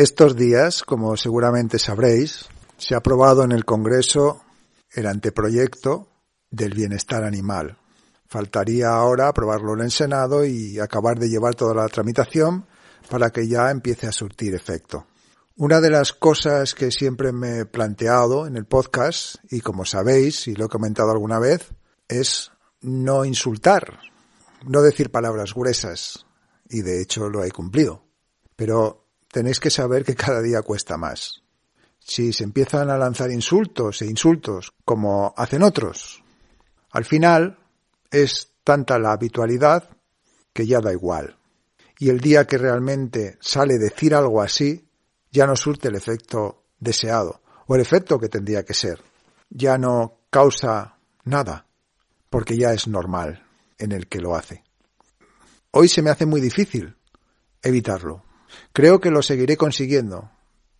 Estos días, como seguramente sabréis, se ha aprobado en el Congreso el anteproyecto del bienestar animal. Faltaría ahora aprobarlo en el Senado y acabar de llevar toda la tramitación para que ya empiece a surtir efecto. Una de las cosas que siempre me he planteado en el podcast, y como sabéis, y lo he comentado alguna vez, es no insultar, no decir palabras gruesas, y de hecho lo he cumplido. Pero tenéis que saber que cada día cuesta más. Si se empiezan a lanzar insultos e insultos como hacen otros, al final es tanta la habitualidad que ya da igual. Y el día que realmente sale decir algo así, ya no surte el efecto deseado, o el efecto que tendría que ser. Ya no causa nada, porque ya es normal en el que lo hace. Hoy se me hace muy difícil evitarlo. Creo que lo seguiré consiguiendo,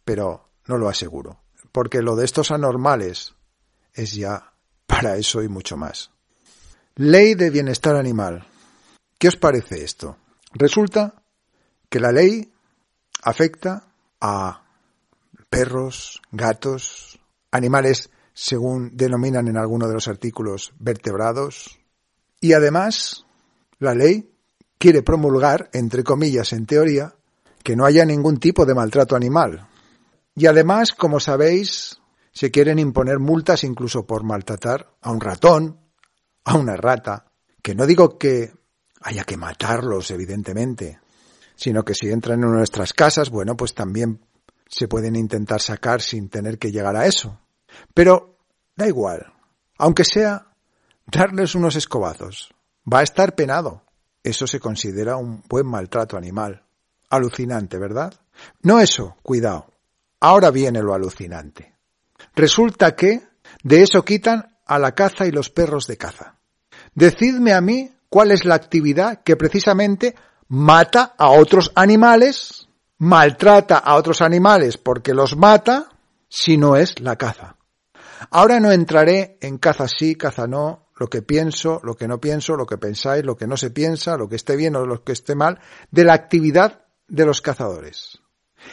pero no lo aseguro, porque lo de estos anormales es ya para eso y mucho más. Ley de bienestar animal. ¿Qué os parece esto? Resulta que la ley afecta a perros, gatos, animales según denominan en alguno de los artículos vertebrados, y además la ley quiere promulgar, entre comillas, en teoría, que no haya ningún tipo de maltrato animal. Y además, como sabéis, se quieren imponer multas incluso por maltratar a un ratón, a una rata, que no digo que haya que matarlos, evidentemente, sino que si entran en nuestras casas, bueno, pues también se pueden intentar sacar sin tener que llegar a eso. Pero da igual, aunque sea darles unos escobazos, va a estar penado. Eso se considera un buen maltrato animal. Alucinante, ¿verdad? No eso, cuidado. Ahora viene lo alucinante. Resulta que de eso quitan a la caza y los perros de caza. Decidme a mí cuál es la actividad que precisamente mata a otros animales, maltrata a otros animales porque los mata, si no es la caza. Ahora no entraré en caza sí, caza no, lo que pienso, lo que no pienso, lo que pensáis, lo que no se piensa, lo que esté bien o lo que esté mal, de la actividad de los cazadores.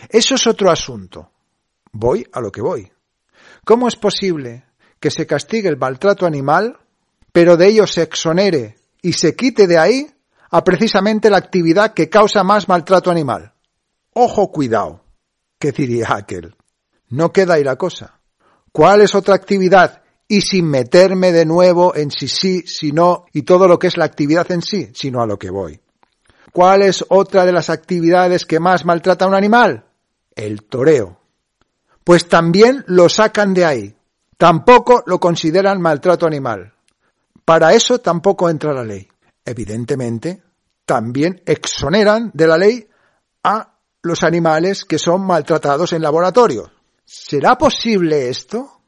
Eso es otro asunto. Voy a lo que voy. ¿Cómo es posible que se castigue el maltrato animal, pero de ello se exonere y se quite de ahí a precisamente la actividad que causa más maltrato animal? Ojo, cuidado, ¿qué diría aquel? No queda ahí la cosa. ¿Cuál es otra actividad y sin meterme de nuevo en si sí, si no y todo lo que es la actividad en sí, sino a lo que voy. ¿Cuál es otra de las actividades que más maltrata a un animal? El toreo. Pues también lo sacan de ahí. Tampoco lo consideran maltrato animal. Para eso tampoco entra la ley. Evidentemente, también exoneran de la ley a los animales que son maltratados en laboratorio. ¿Será posible esto?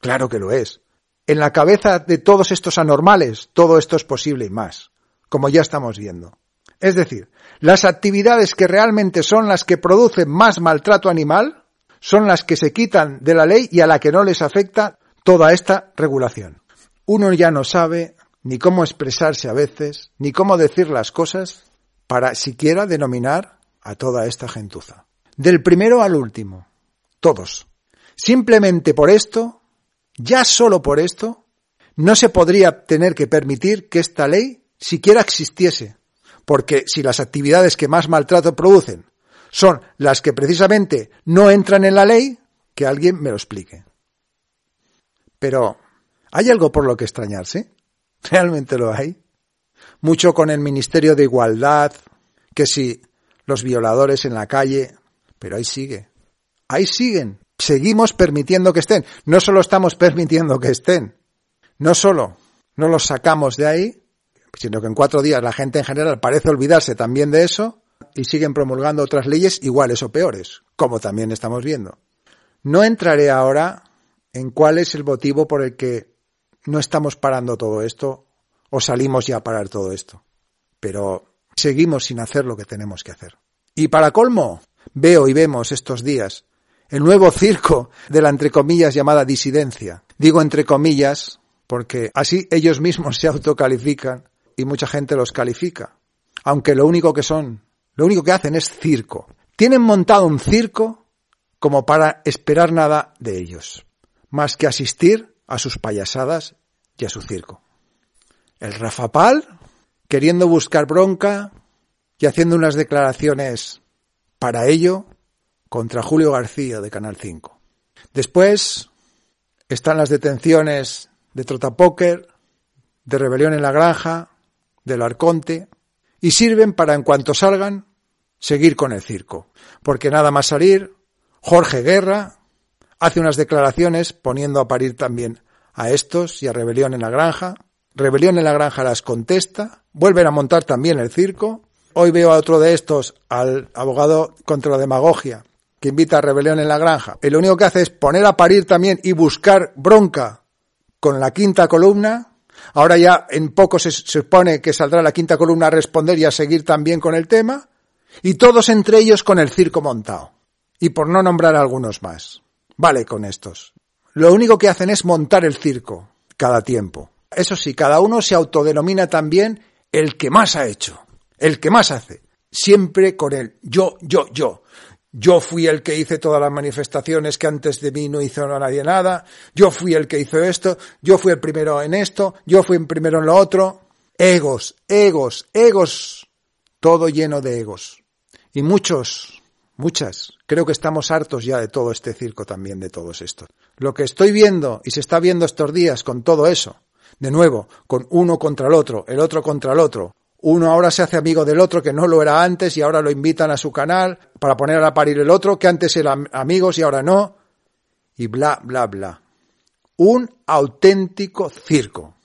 Claro que lo es. En la cabeza de todos estos anormales, todo esto es posible y más, como ya estamos viendo. Es decir, las actividades que realmente son las que producen más maltrato animal son las que se quitan de la ley y a la que no les afecta toda esta regulación. Uno ya no sabe ni cómo expresarse a veces, ni cómo decir las cosas para siquiera denominar a toda esta gentuza. Del primero al último, todos. Simplemente por esto ya solo por esto, no se podría tener que permitir que esta ley siquiera existiese, porque si las actividades que más maltrato producen son las que precisamente no entran en la ley, que alguien me lo explique. Pero, ¿hay algo por lo que extrañarse? ¿Realmente lo hay? Mucho con el Ministerio de Igualdad, que si los violadores en la calle, pero ahí sigue. Ahí siguen seguimos permitiendo que estén. No solo estamos permitiendo que estén, no solo no los sacamos de ahí, sino que en cuatro días la gente en general parece olvidarse también de eso y siguen promulgando otras leyes iguales o peores, como también estamos viendo. No entraré ahora en cuál es el motivo por el que no estamos parando todo esto o salimos ya a parar todo esto, pero seguimos sin hacer lo que tenemos que hacer. Y para colmo, veo y vemos estos días el nuevo circo de la entre comillas llamada disidencia. Digo entre comillas porque así ellos mismos se autocalifican y mucha gente los califica. Aunque lo único que son, lo único que hacen es circo. Tienen montado un circo como para esperar nada de ellos, más que asistir a sus payasadas y a su circo. El Rafapal, queriendo buscar bronca y haciendo unas declaraciones para ello contra Julio García de Canal 5. Después están las detenciones de Trotapoker, de Rebelión en la Granja, del Arconte, y sirven para, en cuanto salgan, seguir con el circo. Porque nada más salir, Jorge Guerra hace unas declaraciones poniendo a parir también a estos y a Rebelión en la Granja. Rebelión en la Granja las contesta, vuelven a montar también el circo. Hoy veo a otro de estos, al abogado contra la demagogia, que invita a Rebelión en la Granja. Y lo único que hace es poner a parir también y buscar bronca con la quinta columna. Ahora ya en poco se supone que saldrá la quinta columna a responder y a seguir también con el tema. Y todos entre ellos con el circo montado. Y por no nombrar a algunos más. Vale con estos. Lo único que hacen es montar el circo cada tiempo. Eso sí, cada uno se autodenomina también el que más ha hecho, el que más hace. Siempre con el yo, yo, yo. Yo fui el que hice todas las manifestaciones que antes de mí no hizo nadie nada. Yo fui el que hizo esto. Yo fui el primero en esto. Yo fui el primero en lo otro. Egos, egos, egos. Todo lleno de egos. Y muchos, muchas. Creo que estamos hartos ya de todo este circo también, de todos estos. Lo que estoy viendo y se está viendo estos días con todo eso, de nuevo, con uno contra el otro, el otro contra el otro. Uno ahora se hace amigo del otro que no lo era antes y ahora lo invitan a su canal para poner a parir el otro que antes eran amigos y ahora no. Y bla, bla, bla. Un auténtico circo.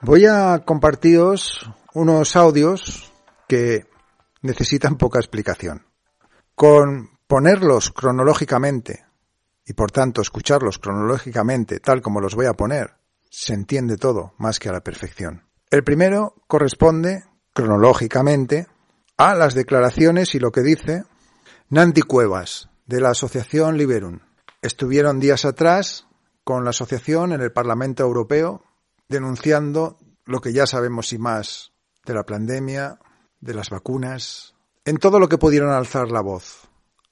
Voy a compartiros unos audios que necesitan poca explicación. Con ponerlos cronológicamente y por tanto escucharlos cronológicamente tal como los voy a poner, se entiende todo más que a la perfección. El primero corresponde cronológicamente a las declaraciones y lo que dice Nanti Cuevas de la Asociación Liberum. Estuvieron días atrás con la asociación en el Parlamento Europeo denunciando lo que ya sabemos y más de la pandemia, de las vacunas, en todo lo que pudieron alzar la voz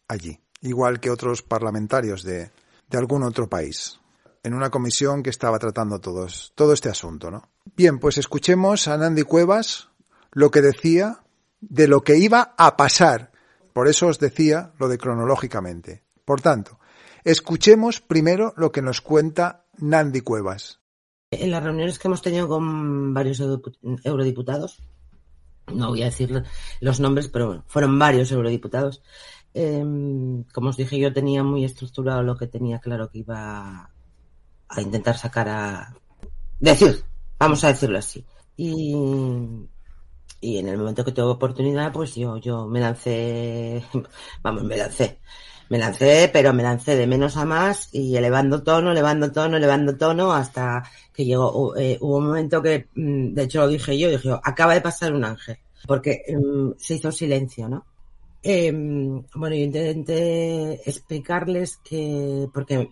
allí, igual que otros parlamentarios de, de algún otro país, en una comisión que estaba tratando todos, todo este asunto, ¿no? Bien, pues escuchemos a Nandy Cuevas lo que decía de lo que iba a pasar. Por eso os decía lo de cronológicamente. Por tanto, escuchemos primero lo que nos cuenta Nandy Cuevas. En las reuniones que hemos tenido con varios eurodiputados, no voy a decir los nombres, pero bueno, fueron varios eurodiputados. Em, como os dije, yo tenía muy estructurado lo que tenía claro que iba a intentar sacar a decir, vamos a decirlo así. Y, y en el momento que tuve oportunidad, pues yo, yo me lancé, vamos, me lancé me lancé, pero me lancé de menos a más y elevando tono, elevando tono, elevando tono hasta que llegó, eh, hubo un momento que, mm, de hecho lo dije yo, dije, acaba de pasar un ángel, porque mm, se hizo silencio, ¿no? Em, bueno, yo intenté explicarles que, porque,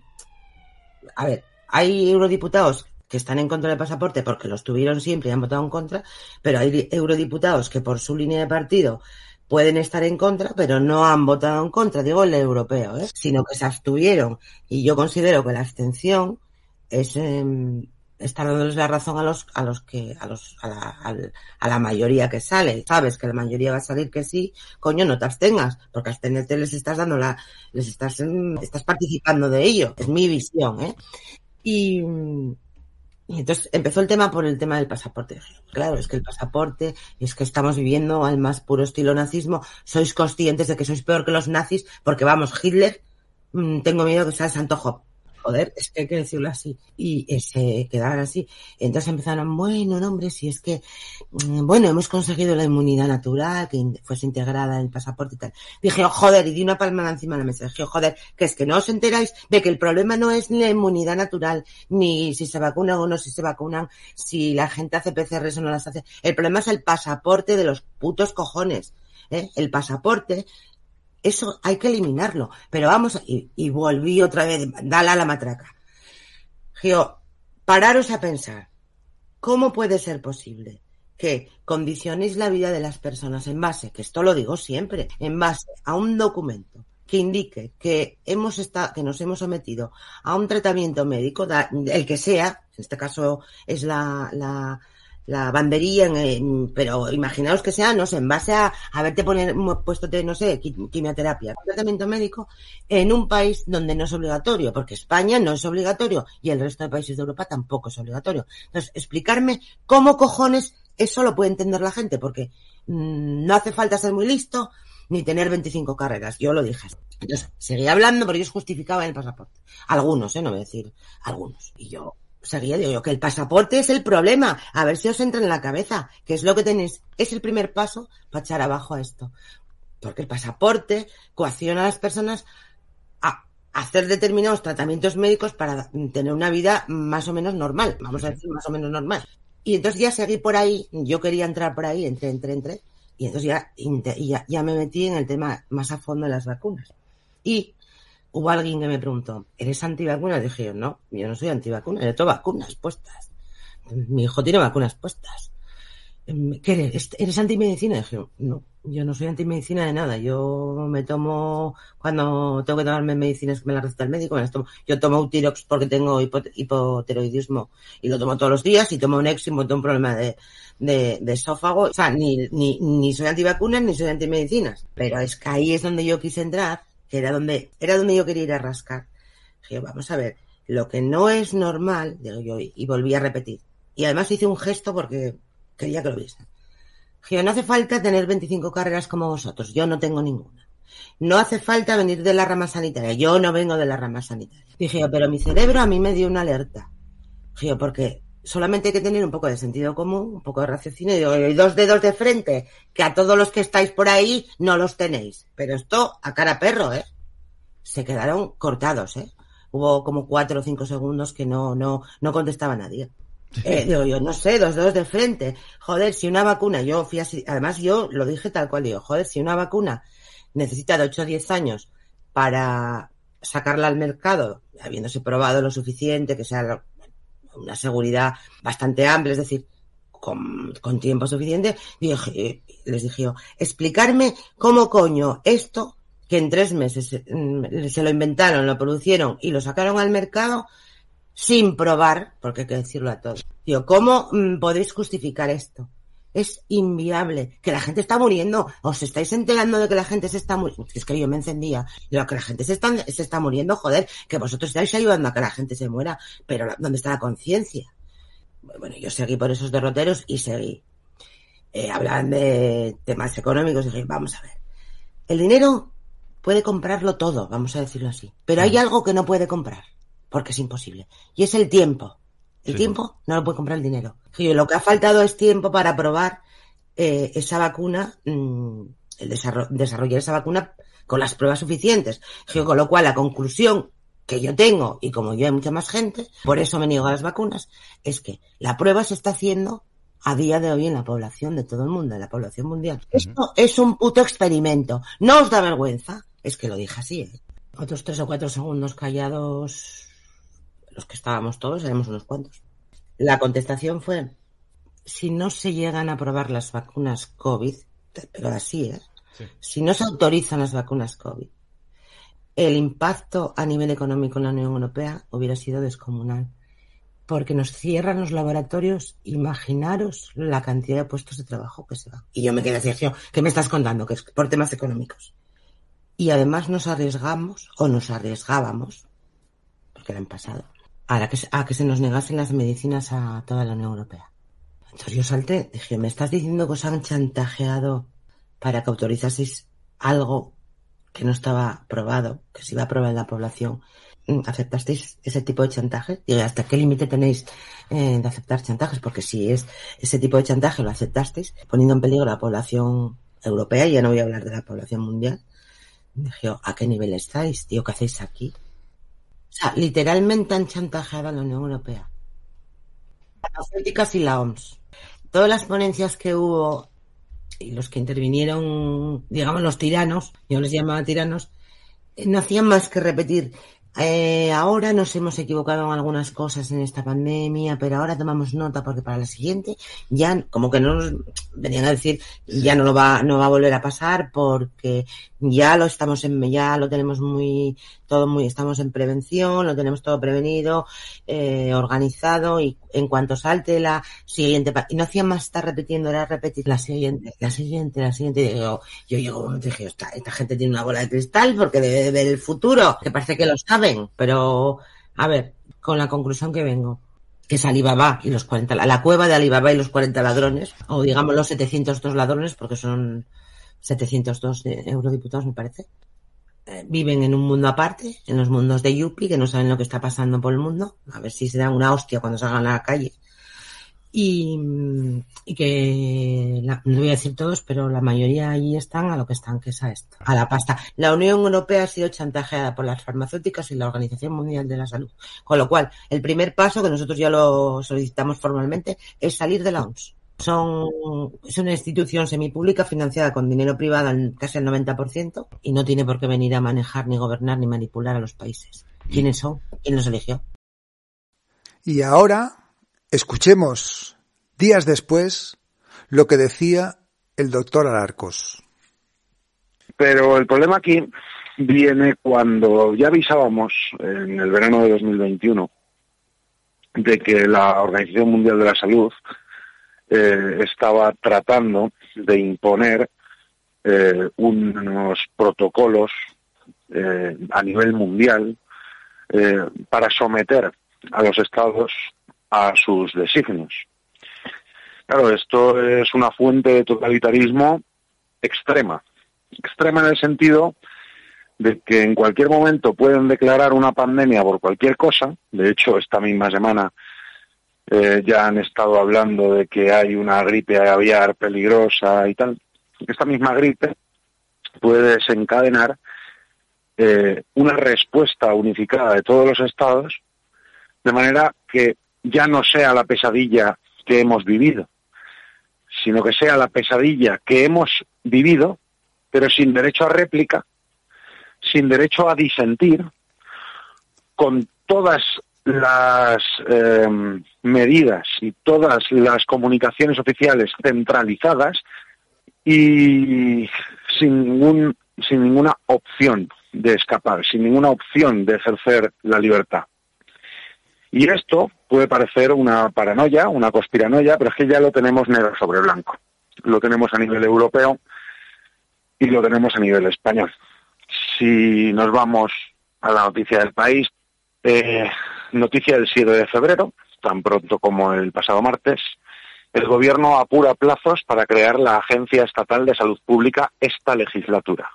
a ver, hay eurodiputados que están en contra del pasaporte porque los tuvieron siempre y han votado en contra, pero hay eurodiputados que por su línea de partido pueden estar en contra, pero no han votado en contra, digo el europeo, ¿eh? sino que se abstuvieron. Y yo considero que la abstención es eh, estar dándoles la razón a los a los que a los a la, a la, mayoría que sale. Sabes que la mayoría va a salir que sí, coño, no te abstengas, porque abstenerte les estás dando la les estás estás participando de ello. Es mi visión, ¿eh? Y y entonces empezó el tema por el tema del pasaporte. Claro, es que el pasaporte, es que estamos viviendo al más puro estilo nazismo. Sois conscientes de que sois peor que los nazis, porque vamos, Hitler, mm, tengo miedo que sea el santo Job. Joder, es que hay que decirlo así. Y eh, se quedaron así. Entonces empezaron, bueno, no, hombre, si es que, mm, bueno, hemos conseguido la inmunidad natural, que fuese integrada en el pasaporte y tal. Dije, oh, joder, y di una palmada encima de la mesa. Dije, oh, joder, que es que no os enteráis de que el problema no es la inmunidad natural, ni si se vacunan o no si se vacunan, si la gente hace PCRs o no las hace. El problema es el pasaporte de los putos cojones. ¿eh? El pasaporte eso hay que eliminarlo. Pero vamos, y, y volví otra vez, dale a la matraca. Gio, pararos a pensar, ¿cómo puede ser posible que condicionéis la vida de las personas en base, que esto lo digo siempre, en base a un documento que indique que hemos estado, que nos hemos sometido a un tratamiento médico, el que sea, en este caso es la, la, la bandería, en, pero imaginaos que sea, no sé, en base a haberte poner, puesto, no sé, quimioterapia, tratamiento médico, en un país donde no es obligatorio, porque España no es obligatorio y el resto de países de Europa tampoco es obligatorio. Entonces, explicarme cómo cojones eso lo puede entender la gente, porque mmm, no hace falta ser muy listo ni tener 25 carreras, yo lo dije. Entonces, seguía hablando, pero ellos justificaban el pasaporte. Algunos, ¿eh? No voy a decir algunos. Y yo, seguía digo yo, que el pasaporte es el problema. A ver si os entra en la cabeza, que es lo que tenéis. Es el primer paso para echar abajo a esto. Porque el pasaporte coacciona a las personas a hacer determinados tratamientos médicos para tener una vida más o menos normal. Vamos a decir más o menos normal. Y entonces ya seguí por ahí, yo quería entrar por ahí, entré, entré, entré. Y entonces ya, ya, ya me metí en el tema más a fondo de las vacunas. Y hubo alguien que me preguntó, ¿eres antivacuna? Dije yo, no, yo no soy antivacuna, yo tengo vacunas puestas. Mi hijo tiene vacunas puestas. Em, ¿Qué eres? ¿Eres antimedicina? Dije, no, yo no soy antimedicina de nada. Yo me tomo, cuando tengo que tomarme medicinas que me las receta el médico, me las tomo. Yo tomo Utirox porque tengo hipotiroidismo y lo tomo todos los días y tomo un éximo, tengo un problema de, esófago. O sea, ni, ni, ni soy antivacunas ni soy antimedicinas. Pero es que ahí es donde yo quise entrar era donde, era donde yo quería ir a rascar. Dije, vamos a ver, lo que no es normal, digo yo, y volví a repetir. Y además hice un gesto porque quería que lo viesen. Dije, no hace falta tener 25 carreras como vosotros, yo no tengo ninguna. No hace falta venir de la rama sanitaria, yo no vengo de la rama sanitaria. Dije, pero mi cerebro a mí me dio una alerta. Dije, porque solamente hay que tener un poco de sentido común, un poco de raciocinio y dos dedos de frente, que a todos los que estáis por ahí no los tenéis. Pero esto a cara perro, ¿eh? Se quedaron cortados, ¿eh? Hubo como cuatro o cinco segundos que no, no, no contestaba nadie. Eh, digo yo, no sé, dos dedos de frente. Joder, si una vacuna, yo fui así, además yo lo dije tal cual, digo, joder, si una vacuna necesita de 8 o 10 años para sacarla al mercado, habiéndose probado lo suficiente, que sea una seguridad bastante amplia, es decir, con, con tiempo suficiente, dije, les dije yo, explicarme cómo coño esto, que en tres meses mm, se lo inventaron, lo producieron y lo sacaron al mercado sin probar, porque hay que decirlo a todos. Digo, ¿cómo mm, podéis justificar esto? Es inviable. Que la gente está muriendo. ¿Os estáis enterando de que la gente se está muriendo? Es que yo me encendía. Digo, que la gente se está, se está muriendo, joder. Que vosotros estáis ayudando a que la gente se muera. Pero ¿dónde está la conciencia? Bueno, yo seguí por esos derroteros y seguí. Eh, hablan de temas económicos. Dije, vamos a ver. El dinero puede comprarlo todo, vamos a decirlo así. Pero hay algo que no puede comprar. Porque es imposible. Y es el tiempo. El sí. tiempo no lo puede comprar el dinero. Lo que ha faltado es tiempo para probar eh, esa vacuna, mmm, el desarrollo, desarrollar esa vacuna con las pruebas suficientes. Con lo cual, la conclusión que yo tengo, y como yo hay mucha más gente, por eso me niego a las vacunas, es que la prueba se está haciendo a día de hoy en la población de todo el mundo, en la población mundial. Uh -huh. Esto es un puto experimento. No os da vergüenza. Es que lo dije así. ¿eh? Otros tres o cuatro segundos callados los que estábamos todos, éramos unos cuantos. La contestación fue, si no se llegan a probar las vacunas COVID, pero así, ¿eh? Sí. Si no se autorizan las vacunas COVID, el impacto a nivel económico en la Unión Europea hubiera sido descomunal. Porque nos cierran los laboratorios, imaginaros la cantidad de puestos de trabajo que se van. Y yo me quedé así, ¿qué me estás contando? Que es por temas económicos. Y además nos arriesgamos, o nos arriesgábamos, porque era en pasado, a que, a que se nos negasen las medicinas a toda la Unión Europea. Entonces yo salté, dije, ¿me estás diciendo que os han chantajeado para que autorizaseis algo que no estaba probado, que se iba a probar en la población, aceptasteis ese tipo de chantaje. y ¿hasta qué límite tenéis eh, de aceptar chantajes? Porque si es ese tipo de chantaje lo aceptasteis, poniendo en peligro a la población europea, y ya no voy a hablar de la población mundial, dije, ¿a qué nivel estáis? Tío, ¿qué hacéis aquí? O sea, literalmente han chantajeado a la Unión Europea. Farmacéuticas y la OMS. Todas las ponencias que hubo y los que intervinieron, digamos, los tiranos, yo les llamaba tiranos, eh, no hacían más que repetir eh, ahora nos hemos equivocado en algunas cosas en esta pandemia, pero ahora tomamos nota porque para la siguiente ya, como que no nos venían a decir, ya no lo va, no va a volver a pasar porque ya lo estamos en, ya lo tenemos muy, todo muy, estamos en prevención, lo tenemos todo prevenido, eh, organizado y en cuanto salte la siguiente, y no hacía más estar repitiendo, era repetir la siguiente, la siguiente, la siguiente, yo, yo llego y dije, esta, esta gente tiene una bola de cristal porque debe de ver el futuro, que parece que lo pero, a ver, con la conclusión que vengo que es Alibaba y los 40, la cueva de Alibaba y los 40 ladrones, o digamos los 702 ladrones, porque son 702 eurodiputados, me parece. Eh, viven en un mundo aparte, en los mundos de Yuppie, que no saben lo que está pasando por el mundo. A ver si se dan una hostia cuando salgan a la calle. Y, que, no voy a decir todos, pero la mayoría ahí están a lo que están, que es a esto, a la pasta. La Unión Europea ha sido chantajeada por las farmacéuticas y la Organización Mundial de la Salud. Con lo cual, el primer paso, que nosotros ya lo solicitamos formalmente, es salir de la OMS. Son, es una institución semipública financiada con dinero privado en casi el 90% y no tiene por qué venir a manejar, ni gobernar, ni manipular a los países. ¿Quiénes son? ¿Quién los eligió? Y ahora escuchemos, días después, lo que decía el doctor Alarcos. Pero el problema aquí viene cuando ya avisábamos en el verano de 2021 de que la Organización Mundial de la Salud eh, estaba tratando de imponer eh, unos protocolos eh, a nivel mundial para someter a los estados a sus designios. Claro, esto es una fuente de totalitarismo extrema. Extrema en el sentido de que en cualquier momento pueden declarar una pandemia por cualquier cosa. De hecho, esta misma semana eh, ya han estado hablando de que hay una gripe aviar peligrosa y tal. Esta misma gripe puede desencadenar eh, una respuesta unificada de todos los estados, de manera que ya no sea la pesadilla que hemos vivido, sino que sea la pesadilla que hemos vivido, pero sin derecho a réplica, sin derecho a disentir, con todas las eh, medidas y todas las comunicaciones oficiales centralizadas y sin, ningún, sin ninguna opción de escapar, sin ninguna opción de ejercer la libertad. Y esto puede parecer una paranoia, una conspiranoia, pero es que ya lo tenemos negro sobre blanco. Lo tenemos a nivel europeo y lo tenemos a nivel español. Si nos vamos a la noticia del país, eh, Noticia del 7 de febrero, tan pronto como el pasado martes, el Gobierno apura plazos para crear la Agencia Estatal de Salud Pública esta legislatura.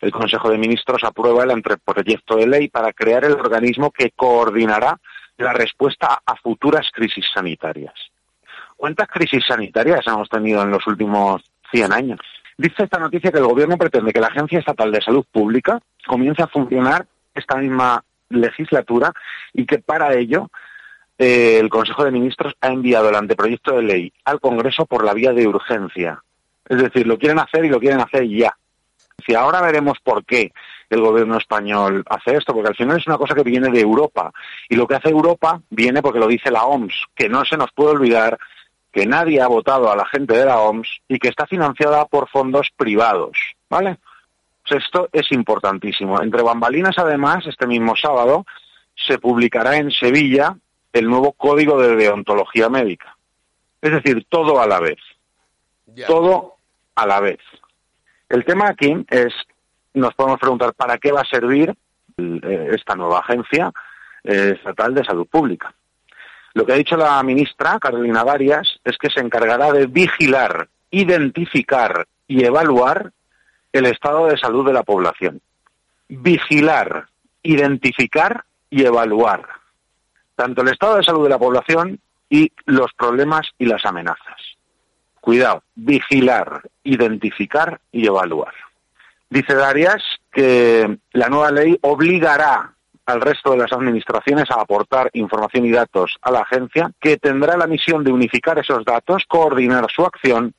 El Consejo de Ministros aprueba el anteproyecto de ley para crear el organismo que coordinará la respuesta a futuras crisis sanitarias. ¿Cuántas crisis sanitarias hemos tenido en los últimos 100 años? Dice esta noticia que el Gobierno pretende que la Agencia Estatal de Salud Pública comience a funcionar esta misma legislatura y que para ello eh, el Consejo de Ministros ha enviado el anteproyecto de ley al Congreso por la vía de urgencia. Es decir, lo quieren hacer y lo quieren hacer ya. Si ahora veremos por qué el gobierno español hace esto, porque al final es una cosa que viene de Europa. Y lo que hace Europa viene porque lo dice la OMS, que no se nos puede olvidar que nadie ha votado a la gente de la OMS y que está financiada por fondos privados. ¿Vale? esto es importantísimo. Entre bambalinas, además, este mismo sábado se publicará en Sevilla el nuevo Código de Deontología Médica. Es decir, todo a la vez. Todo a la vez. El tema aquí es, nos podemos preguntar, ¿para qué va a servir eh, esta nueva agencia eh, estatal de salud pública? Lo que ha dicho la ministra, Carolina Varias, es que se encargará de vigilar, identificar y evaluar el estado de salud de la población. Vigilar, identificar y evaluar tanto el estado de salud de la población y los problemas y las amenazas. Cuidado, vigilar, identificar y evaluar. Dice Darias que la nueva ley obligará al resto de las administraciones a aportar información y datos a la agencia, que tendrá la misión de unificar esos datos, coordinar su acción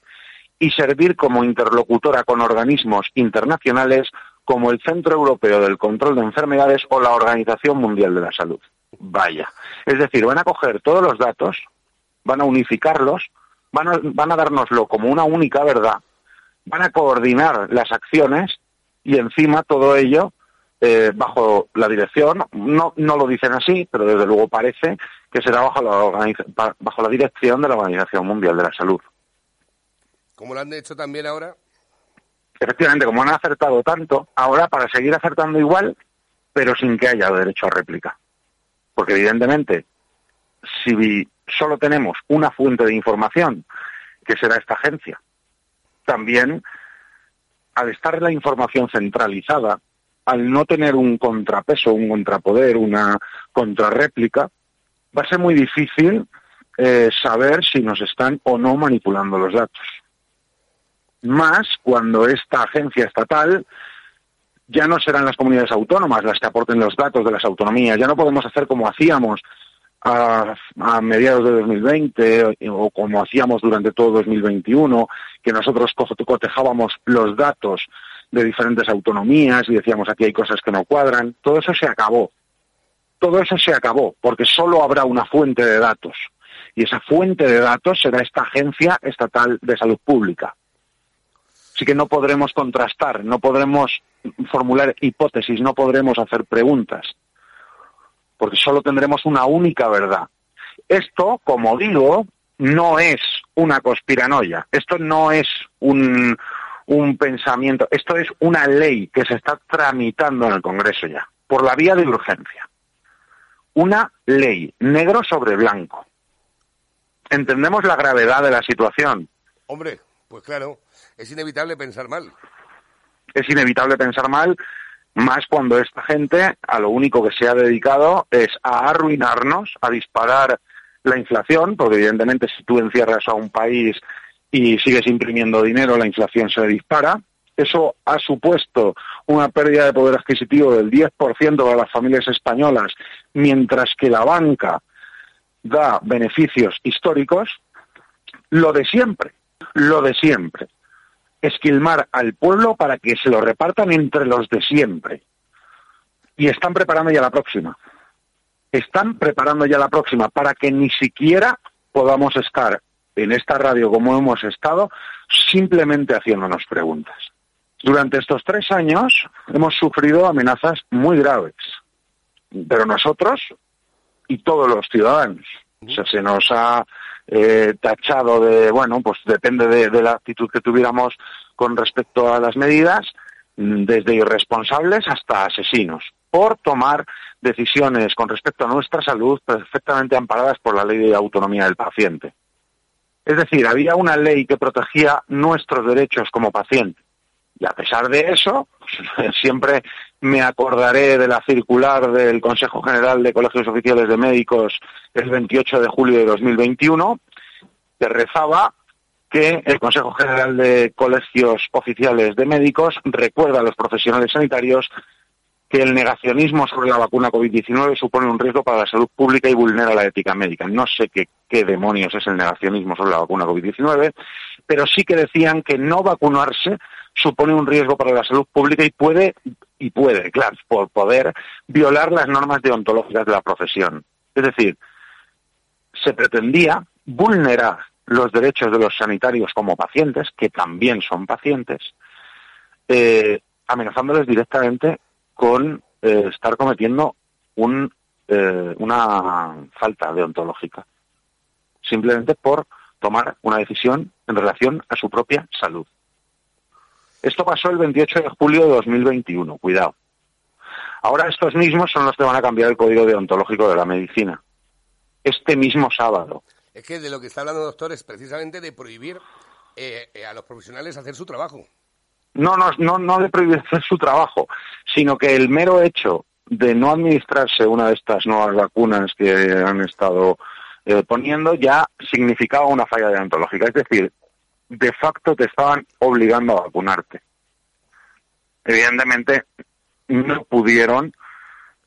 y servir como interlocutora con organismos internacionales como el Centro Europeo del Control de Enfermedades o la Organización Mundial de la Salud. Vaya. Es decir, van a coger todos los datos, van a unificarlos, van a, van a dárnoslo como una única verdad, van a coordinar las acciones y encima todo ello eh, bajo la dirección, no, no lo dicen así, pero desde luego parece que será bajo la, bajo la dirección de la Organización Mundial de la Salud. ¿Cómo lo han hecho también ahora? Efectivamente, como han acertado tanto, ahora para seguir acertando igual, pero sin que haya derecho a réplica. Porque evidentemente, si solo tenemos una fuente de información, que será esta agencia, también al estar la información centralizada, al no tener un contrapeso, un contrapoder, una contrarréplica, va a ser muy difícil eh, saber si nos están o no manipulando los datos. Más cuando esta agencia estatal ya no serán las comunidades autónomas las que aporten los datos de las autonomías, ya no podemos hacer como hacíamos a, mediados de 2020 o como hacíamos durante todo 2021, que nosotros cotejábamos los datos de diferentes autonomías y decíamos aquí hay cosas que no cuadran. Todo eso se acabó. Todo eso se acabó porque solo habrá una fuente de datos y esa fuente de datos será esta Agencia Estatal de Salud Pública. Así que no podremos contrastar, no podremos formular hipótesis, no podremos hacer preguntas porque solo tendremos una única verdad. Esto, como digo, no es una conspiranoia, esto no es un, un pensamiento, esto es una ley que se está tramitando en el Congreso ya, por la vía de urgencia. Una ley, negro sobre blanco. ¿Entendemos la gravedad de la situación? Hombre, pues claro, es inevitable pensar mal. Es inevitable pensar mal más cuando esta gente a lo único que se ha dedicado es a arruinarnos, a disparar la inflación, porque evidentemente si tú encierras a un país y sigues imprimiendo dinero, la inflación se dispara. Eso ha supuesto una pérdida de poder adquisitivo del 10% para las familias españolas, mientras que la banca da beneficios históricos. Lo de siempre, lo de siempre esquilmar al pueblo para que se lo repartan entre los de siempre. Y están preparando ya la próxima. Están preparando ya la próxima para que ni siquiera podamos estar en esta radio como hemos estado simplemente haciéndonos preguntas. Durante estos tres años hemos sufrido amenazas muy graves, pero nosotros y todos los ciudadanos. O sea, se nos ha eh, tachado de, bueno, pues depende de, la actitud que tuviéramos con respecto a las medidas, mm, desde irresponsables hasta asesinos, por tomar decisiones con respecto a nuestra salud perfectamente amparadas por la ley de autonomía del paciente. Es decir, había una ley que protegía nuestros derechos como paciente. Y a pesar de eso, siempre me acordaré de la circular del Consejo General de Colegios Oficiales de Médicos el 28 de julio de 2021, que rezaba que el Consejo General de Colegios Oficiales de Médicos recuerda a los profesionales sanitarios que el negacionismo sobre la vacuna COVID-19 supone un riesgo para la salud pública y vulnera la ética médica. No sé qué, qué demonios es el negacionismo sobre la vacuna COVID-19, pero sí que decían que no vacunarse supone un riesgo para la salud pública y puede, y puede, claro, por poder violar las normas deontológicas de la profesión. Es decir, se pretendía vulnerar los derechos de los sanitarios como pacientes, que también son pacientes, eh, amenazándoles directamente con eh, estar cometiendo eh, una falta deontológica, simplemente por tomar una decisión en relación a su propia salud. Esto pasó el 28 de julio de 2021, cuidado. Ahora estos mismos son los que van a cambiar el código deontológico de la medicina. Este mismo sábado. Es que de lo que está hablando el doctor es precisamente de prohibir eh, eh, a los profesionales hacer su trabajo. No, no, no, no de prohibir hacer su trabajo, sino que el mero hecho de no administrarse una de estas nuevas vacunas que han estado eh, poniendo ya significaba una falla deontológica. Es decir, de facto te estaban obligando a vacunarte. Evidentemente, no pudieron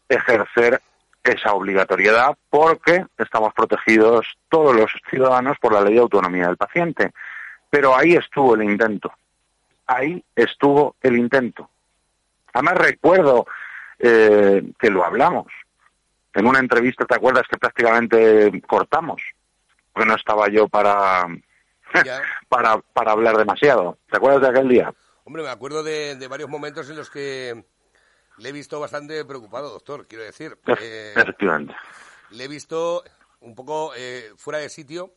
ejercer esa obligatoriedad porque estamos protegidos todos los ciudadanos por la ley de autonomía del paciente. Pero ahí estuvo el intento. Ahí estuvo el intento. Además recuerdo eh, que lo hablamos. En una entrevista, ¿te acuerdas que prácticamente cortamos? Porque no estaba yo para, para, para hablar demasiado. ¿Te acuerdas de aquel día? Hombre, me acuerdo de, de varios momentos en los que le he visto bastante preocupado, doctor, quiero decir. Eh, Efectivamente. Le he visto un poco eh, fuera de sitio,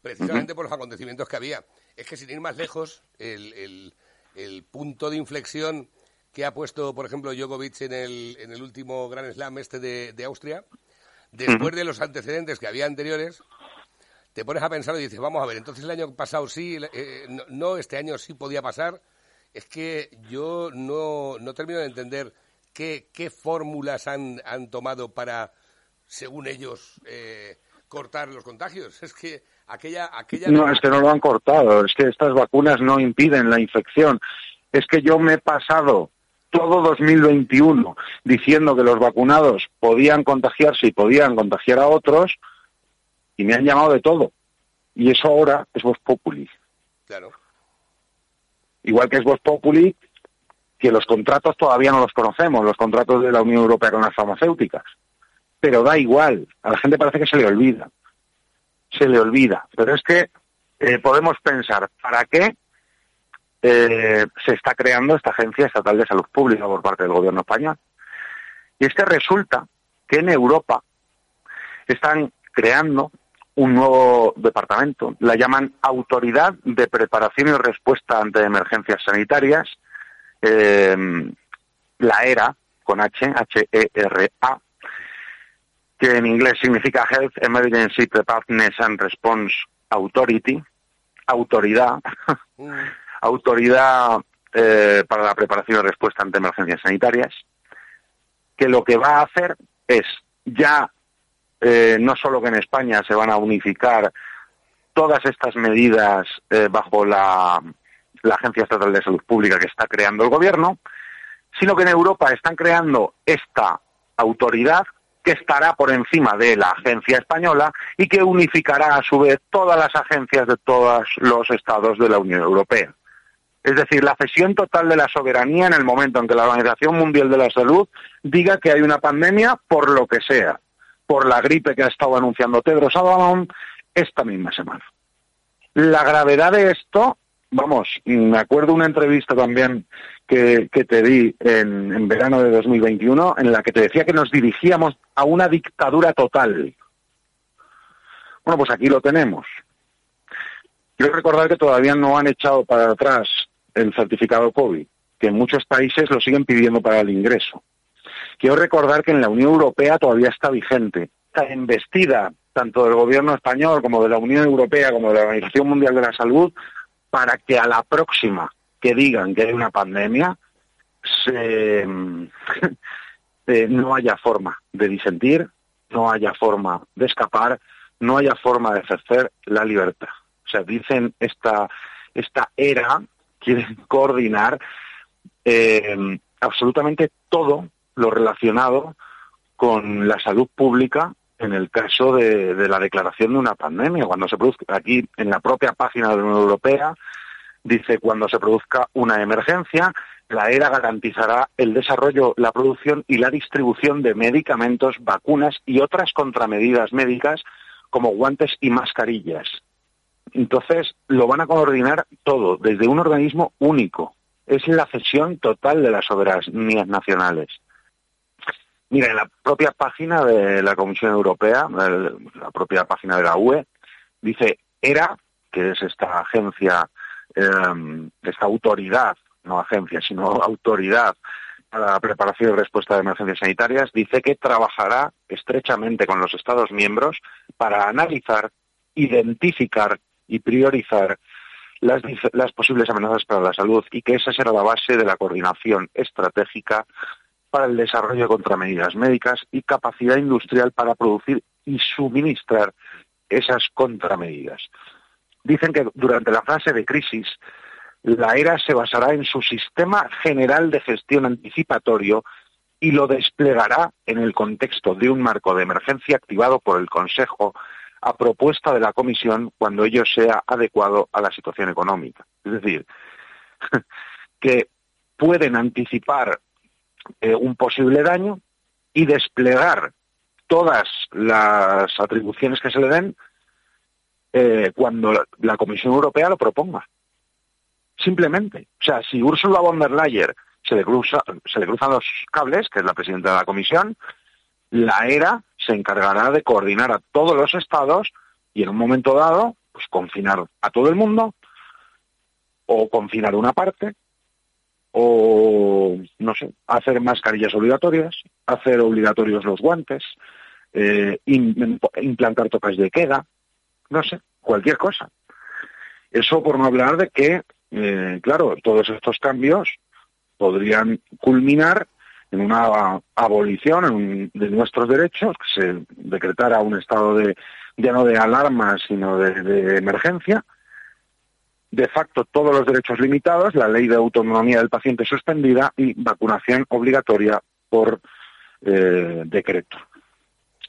precisamente por los acontecimientos que había. Es que sin ir más lejos, el, el, punto de inflexión que ha puesto, por ejemplo, Djokovic en el, en el último Grand Slam este de, Austria, después de los antecedentes que había anteriores, te pones a pensar y dices, vamos a ver, entonces el año pasado sí, eh, no, este año sí podía pasar. Es que yo no, no termino de entender ¿Qué, qué fórmulas han, han, tomado para, según ellos, eh, cortar los contagios? Es que aquella, aquella... No, es que no lo han cortado, es que estas vacunas no impiden la infección. Es que yo me he pasado todo 2021 diciendo que los vacunados podían contagiarse y podían contagiar a otros y me han llamado de todo. Y eso ahora es Voz Populi. Claro. Igual que es Voz Populi que los contratos todavía no los conocemos, los contratos de la Unión Europea con las farmacéuticas. Pero da igual, a la gente parece que se le olvida. Se le olvida. Pero es que eh, podemos pensar, ¿para qué eh, se está creando esta Agencia Estatal de Salud Pública por parte del gobierno español? Y es que resulta que en Europa están creando un nuevo departamento, la llaman Autoridad de Preparación y Respuesta ante Emergencias Sanitarias, eh, la ERA, con H, H-E-R-A, que en inglés significa Health Emergency Preparedness and Response Authority, autoridad, mm. autoridad eh, para la preparación y respuesta ante emergencias sanitarias, que lo que va a hacer es ya eh, no solo que en España se van a unificar todas estas medidas eh, bajo la la Agencia Estatal de Salud Pública que está creando el gobierno, sino que en Europa están creando esta autoridad que estará por encima de la agencia española y que unificará a su vez todas las agencias de todos los estados de la Unión Europea. Es decir, la cesión total de la soberanía en el momento en que la Organización Mundial de la Salud diga que hay una pandemia por lo que sea, por la gripe que ha estado anunciando Tedros Adhanom esta misma semana. La gravedad de esto vamos, me acuerdo una entrevista también que, te di en, en, verano de 2021 en la que te decía que nos dirigíamos a una dictadura total. Bueno, pues aquí lo tenemos. Quiero recordar que todavía no han echado para atrás el certificado COVID, que en muchos países lo siguen pidiendo para el ingreso. Quiero recordar que en la Unión Europea todavía está vigente. Está embestida tanto del gobierno español como de la Unión Europea como de la Organización Mundial de la Salud para que a la próxima que digan que hay una pandemia eh, no haya forma de disentir, no haya forma de escapar, no haya forma de ejercer la libertad. O sea, dicen esta, esta era, quieren coordinar eh, absolutamente todo lo relacionado con la salud pública en el caso de, la declaración de una pandemia, cuando se produzca aquí en la propia página de la Unión Europea, dice cuando se produzca una emergencia, la ERA garantizará el desarrollo, la producción y la distribución de medicamentos, vacunas y otras contramedidas médicas como guantes y mascarillas. Entonces, lo van a coordinar todo desde un organismo único. Es la cesión total de las soberanías nacionales. Mira, en la propia página de la Comisión Europea, la propia página de la UE, dice ERA, que es esta agencia, em, esta autoridad, no agencia, sino autoridad para la preparación y respuesta de emergencias sanitarias, dice que trabajará estrechamente con los Estados miembros para analizar, identificar y priorizar las, las posibles amenazas para la salud y que esa será la base de la coordinación estratégica para el desarrollo de contramedidas médicas y capacidad industrial para producir y suministrar esas contramedidas. Dicen que durante la fase de crisis la ERA se basará en su sistema general de gestión anticipatorio y lo desplegará en el contexto de un marco de emergencia activado por el Consejo a propuesta de la Comisión cuando ello sea adecuado a la situación económica. Es decir, que pueden anticipar eh, un posible daño y desplegar todas las atribuciones que se le den eh, cuando la Comisión Europea lo proponga. Simplemente. O sea, si Ursula von der Leyen se le, cruza, se le cruzan los cables, que es la presidenta de la Comisión, la ERA se encargará de coordinar a todos los estados y en un momento dado, pues confinar a todo el mundo o confinar una parte o, no sé, hacer mascarillas obligatorias, hacer obligatorios los guantes, eh, implantar toques de queda, no sé, cualquier cosa. Eso por no hablar de que eh, claro, todos estos cambios podrían culminar en una abolición de nuestros derechos, que se decretara un estado de, ya no de alarma, sino de, emergencia, de facto todos los derechos limitados, la ley de autonomía del paciente suspendida y vacunación obligatoria por eh, decreto.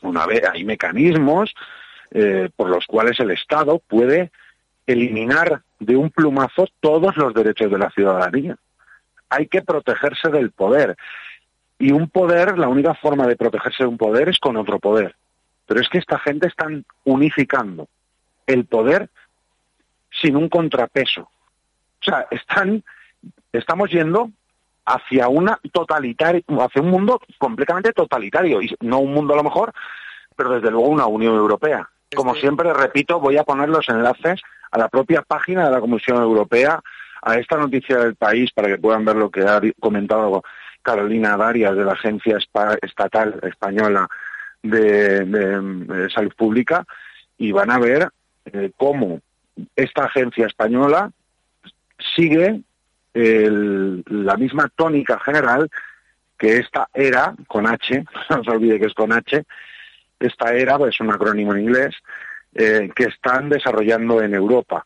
Una vez hay mecanismos eh, por los cuales el Estado puede eliminar de un plumazo todos los derechos de la ciudadanía. Hay que protegerse del poder. Y un poder, la única forma de protegerse de un poder es con otro poder. Pero es que esta gente están unificando el poder sin un contrapeso. O sea, están, estamos yendo hacia una totalitaria, hacia un mundo completamente totalitario, y no un mundo a lo mejor, pero desde luego una Unión Europea. Como siempre, repito, voy a poner los enlaces a la propia página de la Comisión Europea, a esta noticia del país, para que puedan ver lo que ha comentado Carolina Darias de la Agencia Estatal Española de, Salud Pública, y van a ver eh, cómo esta agencia española sigue la misma tónica general que esta era, con H, no se olvide que es con H, esta era, es un acrónimo en inglés, eh, que están desarrollando en Europa.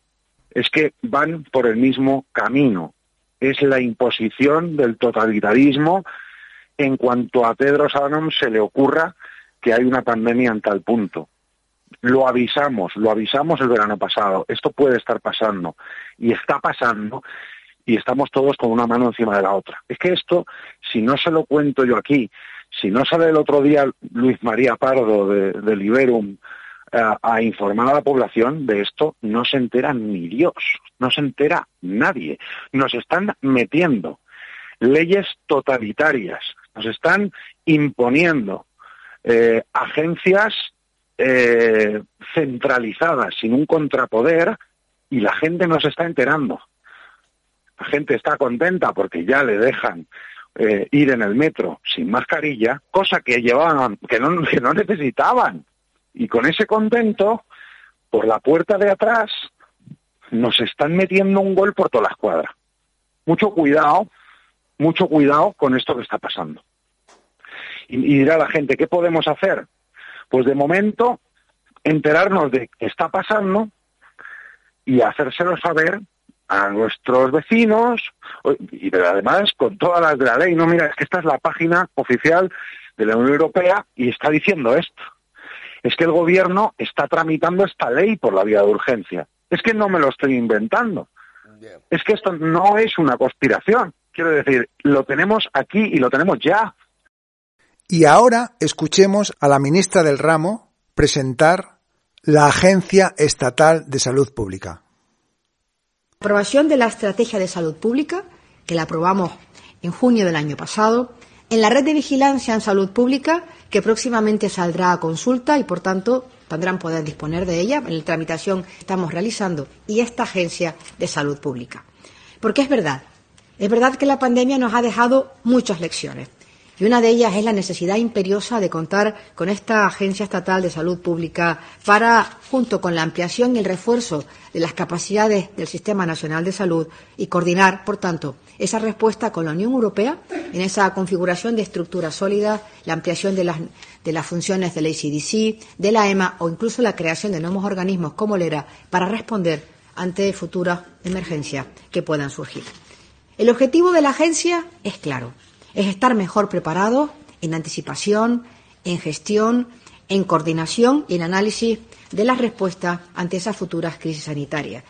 Es que van por el mismo camino. Es la imposición del totalitarismo en cuanto a Tedros Adhanom se le ocurra que hay una pandemia en tal punto. Lo avisamos, lo avisamos el verano pasado. Esto puede estar pasando y está pasando y estamos todos con una mano encima de la otra. Es que esto, si no se lo cuento yo aquí, si no sale el otro día Luis María Pardo de, Liberum a, informar a la población de esto, no se entera ni Dios, no se entera nadie. Nos están metiendo leyes totalitarias, nos están imponiendo eh, agencias eh, centralizadas sin un contrapoder y la gente no se está enterando. La gente está contenta porque ya le dejan eh, ir en el metro sin mascarilla, cosa que llevaban, que no, que no necesitaban. Y con ese contento, por la puerta de atrás, nos están metiendo un gol por toda la escuadra. Mucho cuidado, mucho cuidado con esto que está pasando. Y, dirá la gente, ¿qué podemos hacer? Pues de momento, enterarnos de qué está pasando y hacérselo saber a nuestros vecinos y además con todas las de la ley. No, mira, es que esta es la página oficial de la Unión Europea y está diciendo esto es que el gobierno está tramitando esta ley por la vía de urgencia. Es que no me lo estoy inventando. Es que esto no es una conspiración. Quiero decir, lo tenemos aquí y lo tenemos ya. Y ahora escuchemos a la ministra del ramo presentar la Agencia Estatal de Salud Pública. Aprobación de la Estrategia de Salud Pública, que la aprobamos en junio del año pasado, en la red de vigilancia en salud pública, que próximamente saldrá a consulta y, por tanto, tendrán poder disponer de ella en la tramitación que estamos realizando, y esta agencia de salud pública. Porque es verdad, es verdad que la pandemia nos ha dejado muchas lecciones. Y una de ellas es la necesidad imperiosa de contar con esta Agencia Estatal de Salud Pública para, junto con la ampliación y el refuerzo de las capacidades del Sistema Nacional de Salud y coordinar, por tanto, esa respuesta con la Unión Europea en esa configuración de estructura sólida, la ampliación de las, de las funciones del ACDC, de la EMA o incluso la creación de nuevos organismos como LERA para responder ante futuras emergencias que puedan surgir. El objetivo de la agencia es claro, es estar mejor preparado en anticipación, en gestión, en coordinación y en análisis de las respuestas ante esas futuras crisis sanitarias.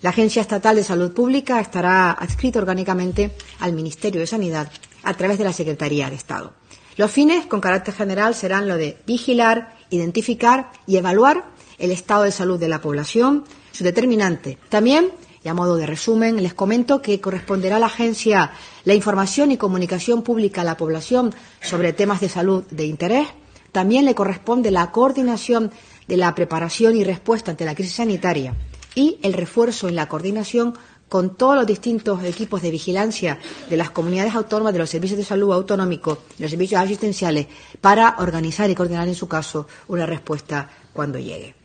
La Agencia Estatal de Salud Pública estará adscrita orgánicamente al Ministerio de Sanidad a través de la Secretaría de Estado. Los fines, con carácter general, serán lo de vigilar, identificar y evaluar el estado de salud de la población, su determinante. También, y a modo de resumen, les comento que corresponderá a la agencia la información y comunicación pública a la población sobre temas de salud de interés. También le corresponde la coordinación de la preparación y respuesta ante la crisis sanitaria y el refuerzo en la coordinación con todos los distintos equipos de vigilancia de las comunidades autónomas, de los servicios de salud autonómicos y los servicios asistenciales para organizar y coordinar, en su caso, una respuesta cuando llegue.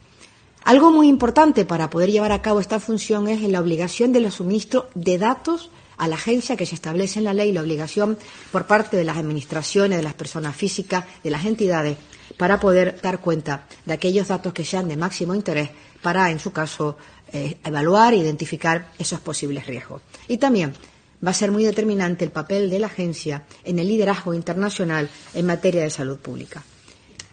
Algo muy importante para poder llevar a cabo esta función es la obligación de los suministros de datos a la agencia que se establece en la ley, la obligación por parte de las administraciones, de las personas físicas, de las entidades, para poder dar cuenta de aquellos datos que sean de máximo interés para, en su caso, eh, evaluar e identificar esos posibles riesgos. Y también va a ser muy determinante el papel de la agencia en el liderazgo internacional en materia de salud pública.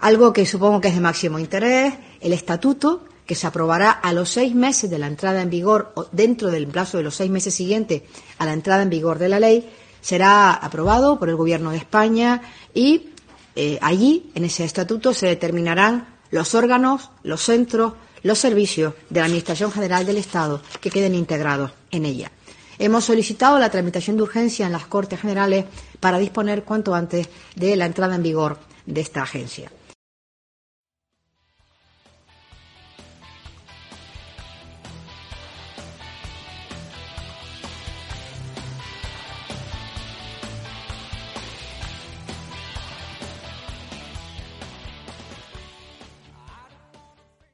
Algo que supongo que es de máximo interés, el estatuto que se aprobará a los seis meses de la entrada en vigor o dentro del plazo de los seis meses siguientes a la entrada en vigor de la ley, será aprobado por el Gobierno de España y eh, allí, en ese estatuto, se determinarán los órganos, los centros, los servicios de la Administración General del Estado que queden integrados en ella. Hemos solicitado la tramitación de urgencia en las Cortes Generales para disponer cuanto antes de la entrada en vigor de esta agencia.